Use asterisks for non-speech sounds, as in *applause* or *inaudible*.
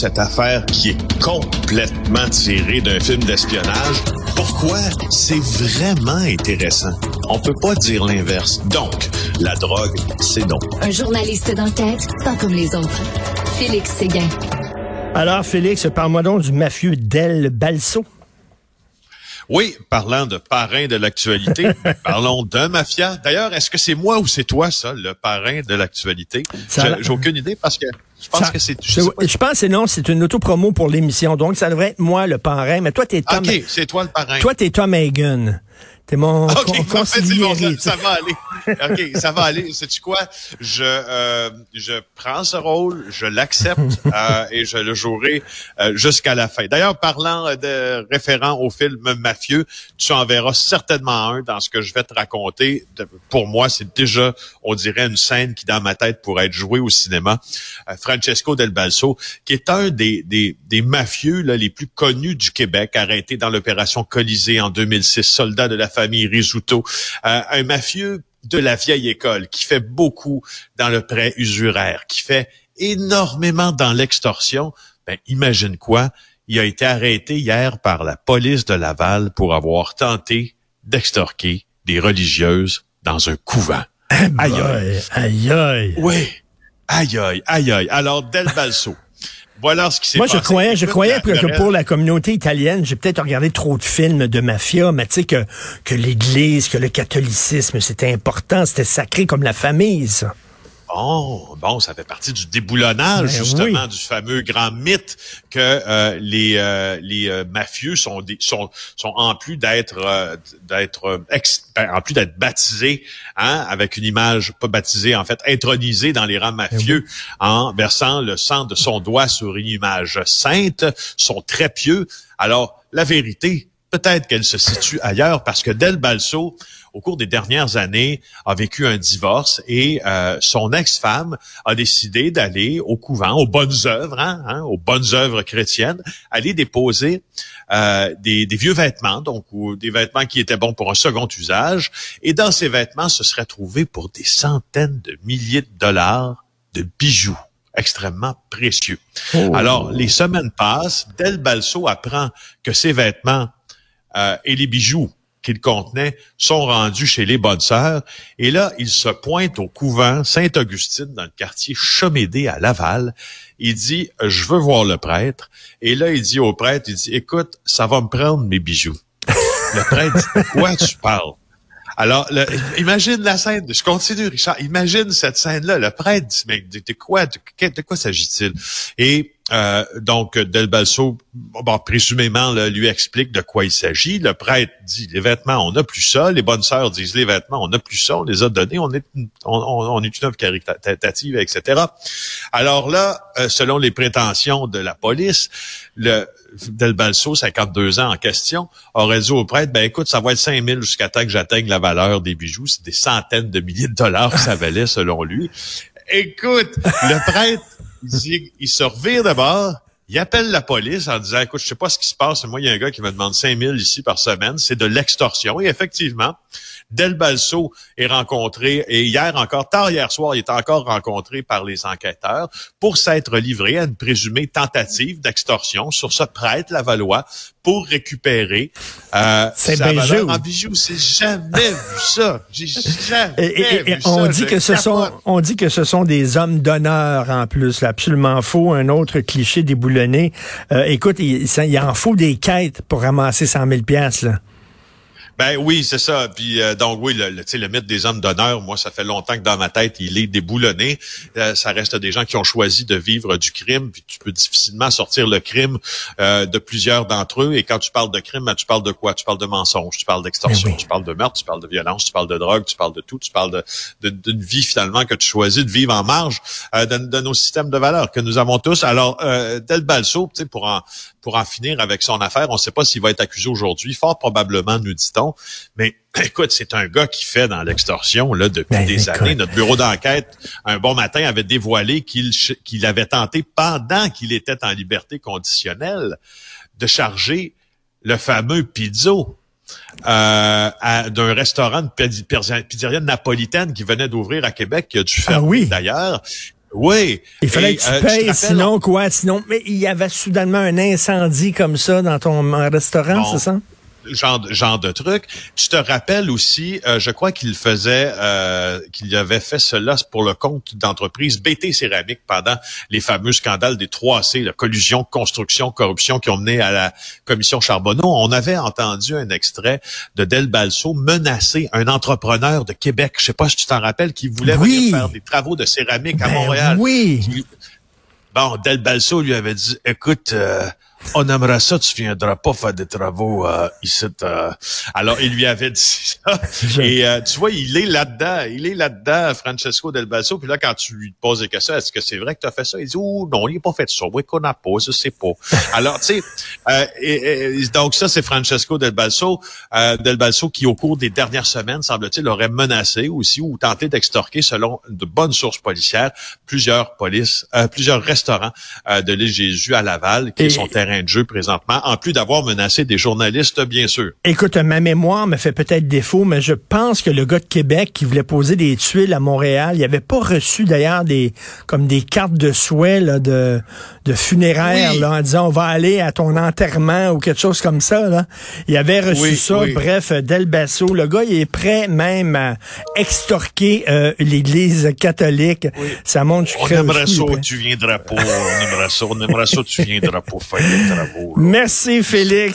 cette affaire qui est complètement tirée d'un film d'espionnage. Pourquoi? C'est vraiment intéressant. On peut pas dire l'inverse. Donc, la drogue, c'est non. Un journaliste d'enquête, pas comme les autres. Félix Séguin. Alors, Félix, parle-moi donc du mafieux Del Balso. Oui, parlant de parrain de l'actualité, *laughs* parlons d'un mafia. D'ailleurs, est-ce que c'est moi ou c'est toi, ça, le parrain de l'actualité? J'ai aucune idée parce que je pense que c'est... Je, je, pense que non, c'est une autopromo pour l'émission. Donc, ça devrait être moi, le parrain. Mais toi, t'es Tom... OK, c'est toi le parrain. Toi, t'es Tom Hagen. T'es mon con ça, ça, va aller. OK, ça va aller. Sais-tu quoi? Je, euh, je prends ce rôle, je l'accepte *laughs* euh, et je le jouerai euh, jusqu'à la fin. D'ailleurs, parlant de référent au film mafieux, tu en verras certainement un dans ce que je vais te raconter. Pour moi, c'est déjà, on dirait, une scène qui, dans ma tête, pourrait être jouée au cinéma. Francesco Del Balso, qui est un des, des, des mafieux là, les plus connus du Québec, arrêté dans l'opération Colisée en 2006, soldat de la famille Risuto, euh, un mafieux de la vieille école qui fait beaucoup dans le prêt usuraire, qui fait énormément dans l'extorsion. Ben, imagine quoi? Il a été arrêté hier par la police de Laval pour avoir tenté d'extorquer des religieuses dans un couvent. Aïe aïe. Aïe aïe. Oui. Aïe aïe, aïe aïe. Alors, Del Balso. Voilà ce qui s'est Moi, je croyais, je croyais que pour la communauté italienne, j'ai peut-être regardé trop de films de mafia, mais tu sais que, que l'Église, que le catholicisme, c'était important, c'était sacré comme la famille, ça. Bon, bon, ça fait partie du déboulonnage, ben justement, du fameux grand mythe que euh, les euh, les euh, mafieux sont des, sont sont en plus d'être d'être ben, en plus d'être baptisés, hein, avec une image pas baptisée en fait, intronisée dans les rangs mafieux ben en versant le sang de son doigt sur une image sainte, sont très pieux. Alors la vérité, peut-être qu'elle se situe ailleurs parce que Del Balso au cours des dernières années, a vécu un divorce et euh, son ex-femme a décidé d'aller au couvent, aux bonnes œuvres, hein, hein, aux bonnes œuvres chrétiennes, aller déposer euh, des, des, vieux vêtements, donc ou des vêtements qui étaient bons pour un second usage. Et dans ces vêtements, se serait trouvé pour des centaines de milliers de dollars de bijoux extrêmement précieux. Oh. Alors, les semaines passent, Del Balso apprend que ces vêtements euh, et les bijoux qu'il contenait sont rendus chez les bonnes sœurs. Et là, il se pointe au couvent Sainte-Augustine dans le quartier Chomédé à Laval. Il dit, je veux voir le prêtre. Et là, il dit au prêtre, il dit, écoute, ça va me prendre mes bijoux. le prêtre dit, quoi tu parles? Alors, imagine la scène. Je continue, Richard. Imagine cette scène-là. Le prêtre dit, mais de, quoi, de, quoi s'agit-il? Et euh, donc, Del Balso, bon, présumément, lui explique de quoi il s'agit. Le prêtre dit, les vêtements, on n'a plus ça. Les bonnes sœurs disent, les vêtements, on n'a plus ça. On les a donnés. On est, on, on est une œuvre caritative, etc. Alors là, euh, selon les prétentions de la police, le Del Balso, 52 ans en question, aurait dit au prêtre, ben écoute, ça va être 5 000 jusqu'à temps que j'atteigne la valeur des bijoux. C'est des centaines de milliers de dollars que ça valait selon lui. Écoute, le prêtre, il, se d'abord, il appelle la police en disant, écoute, je sais pas ce qui se passe, moi, il y a un gars qui me demande 5 000 ici par semaine, c'est de l'extorsion. Et effectivement, Del Balso est rencontré, et hier encore, tard hier soir, il est encore rencontré par les enquêteurs pour s'être livré à une présumée tentative d'extorsion sur ce prêtre Lavalois pour récupérer euh, sa valeur en bijoux. C'est jamais vu ça. J'ai jamais et, vu on ça. Dit que ce sont, on dit que ce sont des hommes d'honneur en plus. Là, absolument faux. Un autre cliché déboulonné. Euh, écoute, il, il en faut des quêtes pour ramasser 100 000 piastres, là. Ben oui, c'est ça. Puis euh, donc oui, le, le, le mythe des hommes d'honneur, moi, ça fait longtemps que dans ma tête, il est déboulonné. Euh, ça reste des gens qui ont choisi de vivre du crime, puis tu peux difficilement sortir le crime euh, de plusieurs d'entre eux. Et quand tu parles de crime, ben, tu parles de quoi? Tu parles de mensonge, tu parles d'extorsion, tu parles de meurtre, tu parles de violence, tu parles de drogue, tu parles de tout, tu parles de d'une vie finalement que tu choisis de vivre en marge de, de, nos systèmes de valeurs que nous avons tous. Alors, Del Balso, pour en pour en finir avec son affaire. On ne sait pas s'il va être accusé aujourd'hui, fort probablement, nous dit-on. Mais *clears throat* écoute, c'est un gars qui fait dans l'extorsion là depuis ben, des années. Notre bureau d'enquête, un bon matin, avait dévoilé qu'il qu'il avait tenté, pendant qu'il était en liberté conditionnelle, de charger le fameux pizzo euh, d'un restaurant de pizzeria napolitaine qui venait d'ouvrir à Québec, qui a dû ah fermer d'ailleurs. Oui. Il fallait que tu euh, payes, sinon quoi? Sinon, mais il y avait soudainement un incendie comme ça dans ton restaurant, c'est ça? Genre, genre de truc. Tu te rappelles aussi, euh, je crois qu'il faisait, euh, qu'il avait fait cela pour le compte d'entreprise BT Céramique pendant les fameux scandales des 3C, la collusion, construction, corruption qui ont mené à la commission Charbonneau. On avait entendu un extrait de Del Balso menacer un entrepreneur de Québec, je sais pas si tu t'en rappelles, qui voulait venir faire des travaux de céramique à ben Montréal. Oui. Bon, Del Balso lui avait dit, écoute, euh, on aimerait ça, tu viendras pas faire des travaux euh, ici. Euh. Alors, il lui avait dit ça. Et euh, tu vois, il est là-dedans. Il est là-dedans, Francesco Del Balso. Puis là, quand tu lui poses des questions, est-ce que c'est vrai que tu as fait ça? Il dit, oh non, il n'a pas fait ça. Oui, qu'on n'a pas, je sais pas. *laughs* Alors, tu sais, euh, donc ça, c'est Francesco Del Balso. Del Balso qui, au cours des dernières semaines, semble-t-il, aurait menacé aussi ou tenté d'extorquer, selon de bonnes sources policières, plusieurs polices, plusieurs restaurants de l'île Jésus à Laval, qui sont terrain de jeu présentement, en plus d'avoir menacé des journalistes, bien sûr. Écoute, ma mémoire me fait peut-être défaut, mais je pense que le gars de Québec qui voulait poser des tuiles à Montréal, il avait pas reçu d'ailleurs des comme des cartes de souhait de, de funéraires là, en disant on va aller à ton enterrement ou quelque chose comme ça. Là. Il avait reçu ça. Bref, Del Basso, le gars, il est prêt même à extorquer euh, l'Église catholique. Ça montre. On aimerait ça, tu viendras pas. On aimerait ça, on aimerait ça, tu viendras pas faire Merci, Félix.